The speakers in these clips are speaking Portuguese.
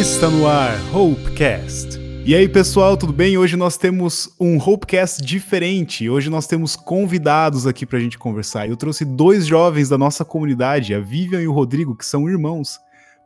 Está no ar, Hopecast. E aí, pessoal, tudo bem? Hoje nós temos um Hopecast diferente. Hoje nós temos convidados aqui pra gente conversar. Eu trouxe dois jovens da nossa comunidade, a Vivian e o Rodrigo, que são irmãos,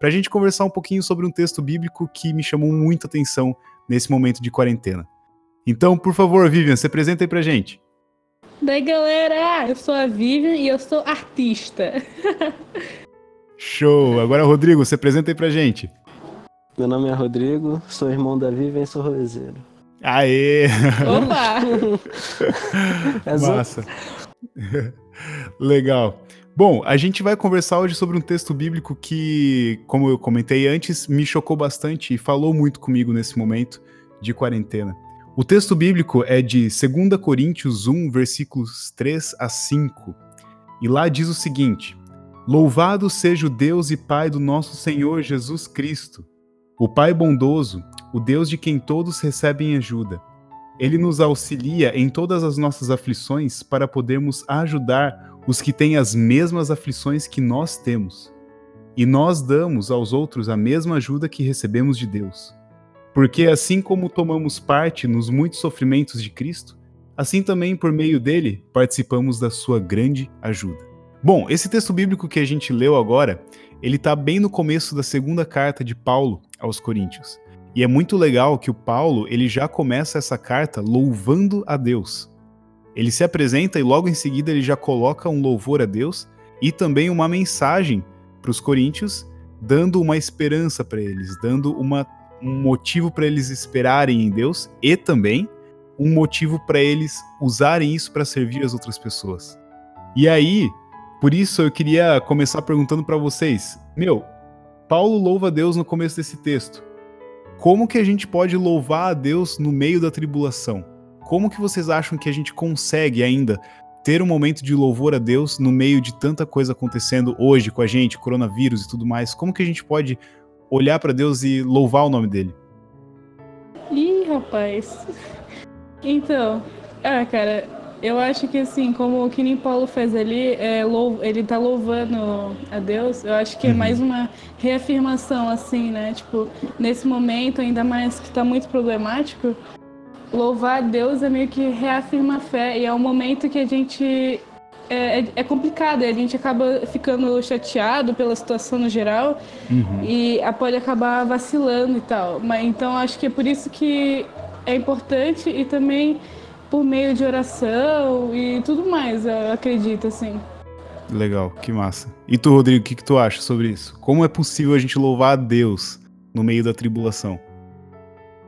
pra gente conversar um pouquinho sobre um texto bíblico que me chamou muita atenção nesse momento de quarentena. Então, por favor, Vivian, se apresenta aí pra gente. Daí, galera, eu sou a Vivian e eu sou artista. Show! Agora, Rodrigo, se apresenta aí pra gente. Meu nome é Rodrigo, sou irmão da Vivian e sou rolezeiro. Aê! Opa! É Massa. Legal. Bom, a gente vai conversar hoje sobre um texto bíblico que, como eu comentei antes, me chocou bastante e falou muito comigo nesse momento de quarentena. O texto bíblico é de 2 Coríntios 1, versículos 3 a 5. E lá diz o seguinte: Louvado seja o Deus e Pai do nosso Senhor Jesus Cristo, o Pai bondoso, o Deus de quem todos recebem ajuda. Ele nos auxilia em todas as nossas aflições para podermos ajudar os que têm as mesmas aflições que nós temos. E nós damos aos outros a mesma ajuda que recebemos de Deus. Porque assim como tomamos parte nos muitos sofrimentos de Cristo, assim também por meio dele participamos da sua grande ajuda. Bom, esse texto bíblico que a gente leu agora, ele está bem no começo da segunda carta de Paulo aos Coríntios. E é muito legal que o Paulo, ele já começa essa carta louvando a Deus. Ele se apresenta e logo em seguida ele já coloca um louvor a Deus e também uma mensagem para os coríntios, dando uma esperança para eles, dando uma, um motivo para eles esperarem em Deus e também um motivo para eles usarem isso para servir as outras pessoas. E aí, por isso eu queria começar perguntando para vocês, meu, Paulo louva a Deus no começo desse texto. Como que a gente pode louvar a Deus no meio da tribulação? Como que vocês acham que a gente consegue ainda ter um momento de louvor a Deus no meio de tanta coisa acontecendo hoje com a gente, coronavírus e tudo mais? Como que a gente pode olhar para Deus e louvar o nome dele? Ih, rapaz. Então, ah, cara, eu acho que assim, como o que nem Paulo fez ali, é, ele tá louvando a Deus, eu acho que é Uhum. mais uma reafirmação, assim, né? Tipo, nesse momento, ainda mais que tá muito problemático, louvar a Deus é meio que reafirma a fé, e é um momento que a gente. É, é- é complicado, a gente acaba ficando chateado pela situação no geral, Uhum. e a- pode acabar vacilando e tal. Mas então acho que é por isso que é importante e também por meio de oração e tudo mais, eu acredito assim. Legal, que massa. E tu, Rodrigo, o que, que tu acha sobre isso? Como é possível a gente louvar a Deus no meio da tribulação?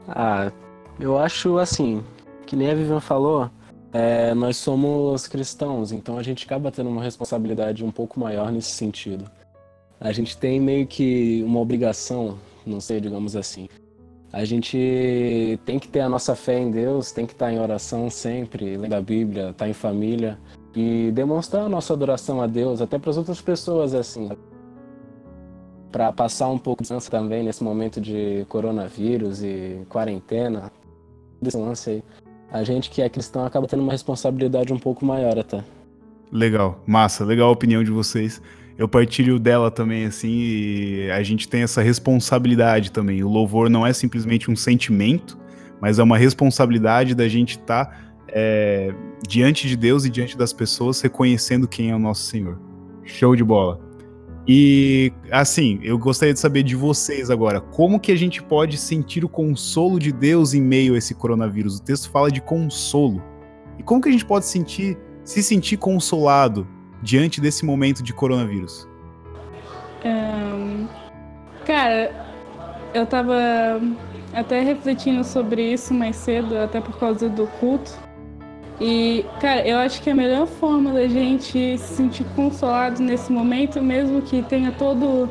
Ah, eu acho assim, que nem a Vivian falou, é, nós somos cristãos, então a gente acaba tendo uma responsabilidade um pouco maior nesse sentido. A gente tem meio que uma obrigação, não sei, digamos assim. A gente tem que ter a nossa fé em Deus, tem que estar em oração sempre, lendo a Bíblia, estar em família e demonstrar a nossa adoração a Deus, até para as outras pessoas, assim. Para passar um pouco de ansiedade também nesse momento de coronavírus e quarentena, desse lance aí. A gente que é cristão acaba tendo uma responsabilidade um pouco maior até. Legal, massa, legal a opinião de vocês. Eu partilho dela também, assim, e a gente tem essa responsabilidade também. O louvor não é simplesmente um sentimento, mas é uma responsabilidade da gente estar diante de Deus e diante das pessoas, reconhecendo quem é o nosso Senhor. Show de bola. E, assim, eu gostaria de saber de vocês agora, como que a gente pode sentir o consolo de Deus em meio a esse coronavírus? O texto fala de consolo. E como que a gente pode sentir, se sentir consolado diante desse momento de coronavírus? Ahn, cara, eu tava até refletindo sobre isso mais cedo, até por causa do culto. E, cara, eu acho que a melhor forma da gente se sentir consolado nesse momento, mesmo que tenha todo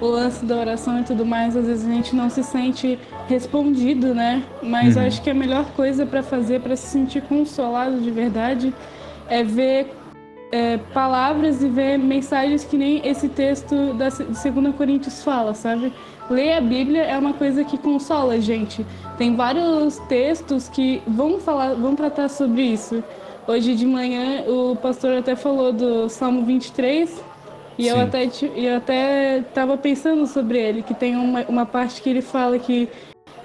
o lance da oração e tudo mais, às vezes a gente não se sente respondido, né? Mas eu Uhum. acho que a melhor coisa pra fazer para se sentir consolado de verdade é ver é, palavras e ver mensagens que nem esse texto da de 2 Coríntios fala, sabe? Ler a Bíblia é uma coisa que consola a gente. Tem vários textos que vão falar, vão tratar sobre isso. Hoje de manhã o pastor até falou do Salmo 23 E eu até, eu até tava pensando sobre ele, que tem uma, uma parte que ele fala que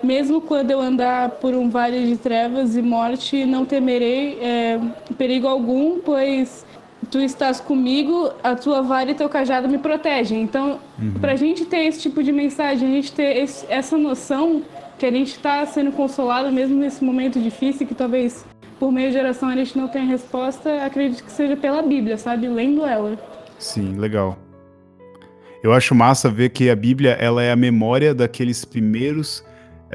mesmo quando eu andar por um vale de trevas e morte, não temerei é, perigo algum, pois tu estás comigo, a tua vara e teu cajado me protegem. Então, uhum. para a gente ter esse tipo de mensagem, a gente ter esse, essa noção que a gente está sendo consolado mesmo nesse momento difícil, que talvez por meio de oração a gente não tenha resposta, acredito que seja pela Bíblia, sabe? Lendo ela. Sim, legal. Eu acho massa ver que a Bíblia ela é a memória daqueles primeiros,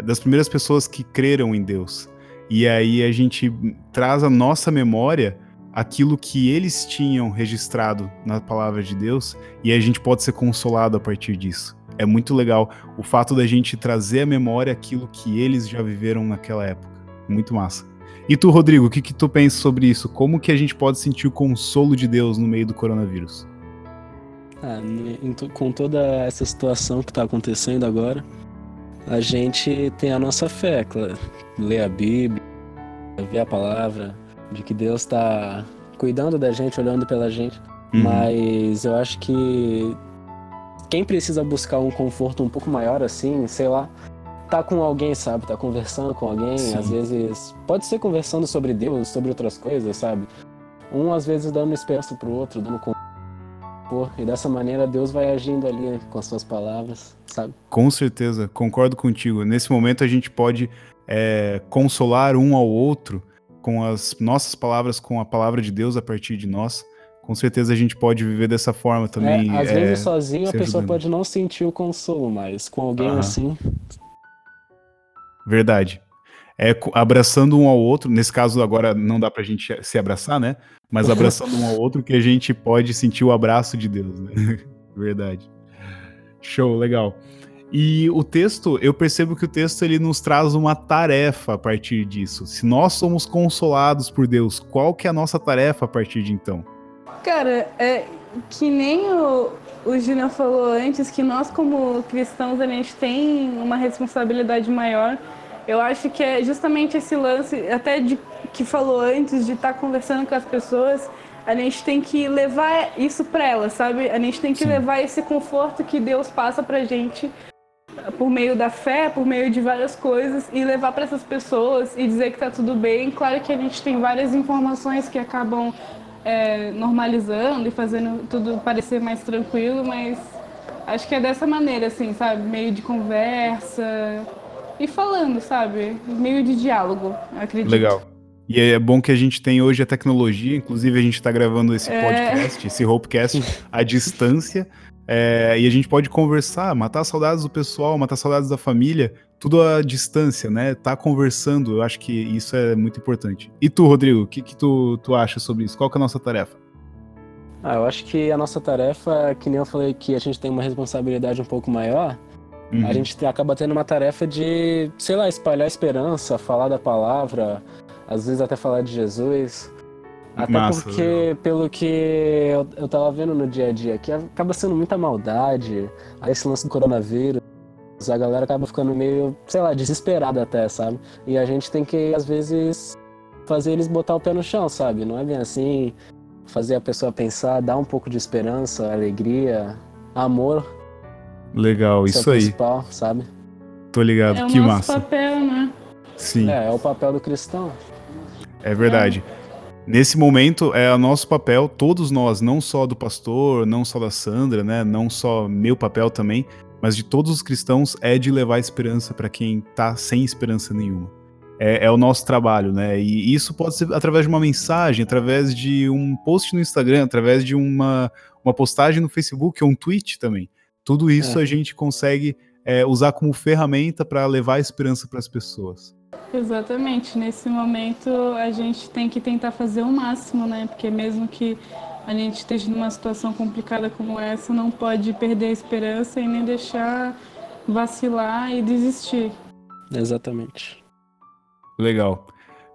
das primeiras pessoas que creram em Deus. E aí a gente traz a nossa memória aquilo que eles tinham registrado na palavra de Deus e a gente pode ser consolado a partir disso. É muito legal o fato da gente trazer à memória aquilo que eles já viveram naquela época. Muito massa. E tu, Rodrigo, o que, que tu pensa sobre isso? Como que a gente pode sentir o consolo de Deus no meio do coronavírus? Ah, com toda essa situação que está acontecendo agora, a gente tem a nossa fé, claro. Ler a Bíblia, ver a palavra, de que Deus está cuidando da gente, olhando pela gente. Uhum. Mas eu acho que quem precisa buscar um conforto um pouco maior, assim, sei lá, tá com alguém, sabe? Tá conversando com alguém, Sim. às vezes. Pode ser conversando sobre Deus, sobre outras coisas, sabe? Um às vezes dando esperança pro outro, dando conforto. E dessa maneira Deus vai agindo ali com as suas palavras, sabe? Com certeza, concordo contigo. Nesse momento a gente pode é, consolar um ao outro com as nossas palavras, com a palavra de Deus a partir de nós com certeza a gente pode viver dessa forma também. É, às é, vezes sozinho a pessoa pode não sentir o consolo, mas com alguém assim. Verdade. É abraçando um ao outro, nesse caso agora não dá pra gente se abraçar, né? Mas abraçando um ao outro que a gente pode sentir o abraço de Deus, né? Verdade. Show, legal. E o texto, eu percebo que o texto ele nos traz uma tarefa a partir disso. Se nós somos consolados por Deus, qual que é a nossa tarefa a partir de então? Cara, é que nem o, o Gina falou antes, que nós como cristãos a gente tem uma responsabilidade maior. Eu acho que é justamente esse lance, até de que falou antes, de estar tá conversando com as pessoas, a gente tem que levar isso para elas, sabe? A gente tem que Sim. levar esse conforto que Deus passa pra gente por meio da fé, por meio de várias coisas e levar para essas pessoas e dizer que tá tudo bem. Claro que a gente tem várias informações que acabam é, normalizando e fazendo tudo parecer mais tranquilo, mas acho que é dessa maneira, assim, sabe? Meio de conversa e falando, sabe? Meio de diálogo, acredito. Legal. E é bom que a gente tem hoje a tecnologia, inclusive a gente está gravando esse é. podcast, esse Hopecast à distância, é, e a gente pode conversar, matar saudades do pessoal, matar saudades da família, tudo à distância, né? Tá conversando, eu acho que isso é muito importante. E tu, Rodrigo, o que, que tu, tu acha sobre isso? Qual que é a nossa tarefa? Ah, eu acho que a nossa tarefa, que nem eu falei que a gente tem uma responsabilidade um pouco maior, uhum. a gente acaba tendo uma tarefa de, sei lá, espalhar esperança, falar da palavra, às vezes até falar de Jesus. Até Massa, porque, legal. pelo que eu, eu tava vendo no dia a dia, que acaba sendo muita maldade, aí esse lance do coronavírus, a galera acaba ficando meio, sei lá, desesperada até, sabe? E a gente tem que, às vezes, fazer eles botar o pé no chão, sabe? Não é bem assim. Fazer a pessoa pensar, dar um pouco de esperança, alegria, amor. Legal, é isso aí. sabe? Tô ligado, é que o nosso massa. papel, né? Sim. É, é o papel do cristão. É verdade. É. Nesse momento é o nosso papel, todos nós, não só do pastor, não só da Sandra, né, não só meu papel também, mas de todos os cristãos é de levar esperança para quem está sem esperança nenhuma. É, é, o nosso trabalho, né? E isso pode ser através de uma mensagem, através de um post no Instagram, através de uma, uma postagem no Facebook ou um tweet também. Tudo isso é. a gente consegue é, usar como ferramenta para levar esperança para as pessoas. Exatamente. Nesse momento a gente tem que tentar fazer o máximo, né? Porque mesmo que a gente esteja numa situação complicada como essa, não pode perder a esperança e nem deixar vacilar e desistir. Exatamente. Legal.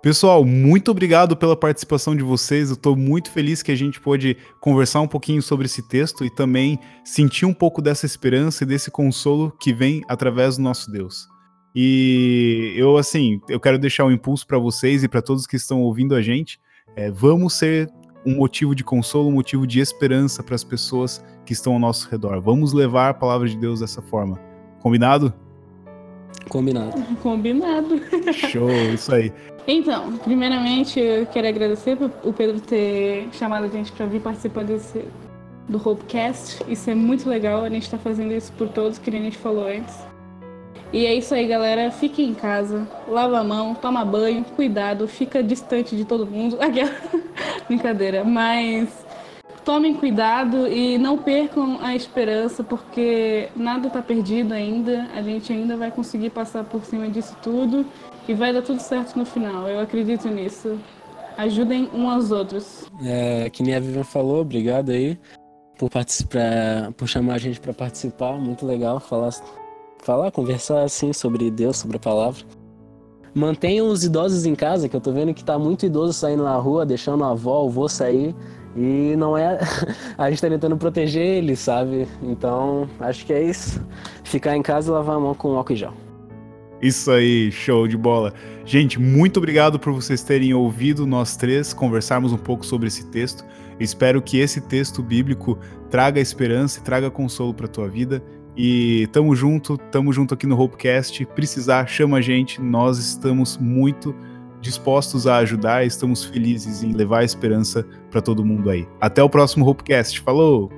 Pessoal, muito obrigado pela participação de vocês. Eu estou muito feliz que a gente pôde conversar um pouquinho sobre esse texto e também sentir um pouco dessa esperança e desse consolo que vem através do nosso Deus. E eu, assim, eu quero deixar um impulso para vocês e para todos que estão ouvindo a gente. É, vamos ser um motivo de consolo, um motivo de esperança para as pessoas que estão ao nosso redor. Vamos levar a palavra de Deus dessa forma. Combinado? Combinado. Combinado. Show, isso aí. Então, primeiramente, eu quero agradecer o Pedro ter chamado a gente para vir participar desse do Hopecast. Isso é muito legal, a gente está fazendo isso por todos, que a gente falou antes. E é isso aí, galera. Fique em casa, lava a mão, toma banho, cuidado, fica distante de todo mundo. Aquela brincadeira, mas tomem cuidado e não percam a esperança, porque nada está perdido ainda. A gente ainda vai conseguir passar por cima disso tudo e vai dar tudo certo no final. Eu acredito nisso. Ajudem uns aos outros. É, que nem a Vivian falou, obrigado aí por participar, por chamar a gente para participar. Muito legal falar, falar, conversar assim sobre Deus, sobre a palavra. Mantenham os idosos em casa, que eu tô vendo que tá muito idoso saindo na rua, deixando a avó, o vô sair. E não é. A gente tá tentando proteger eles, sabe? Então, acho que é isso. Ficar em casa e lavar a mão com álcool e gel. Isso aí, show de bola. Gente, muito obrigado por vocês terem ouvido nós três conversarmos um pouco sobre esse texto. espero que esse texto bíblico traga esperança e traga consolo para tua vida. E tamo junto, tamo junto aqui no Hopecast. Precisar, chama a gente. Nós estamos muito dispostos a ajudar, estamos felizes em levar a esperança para todo mundo aí. Até o próximo Hopecast. Falou!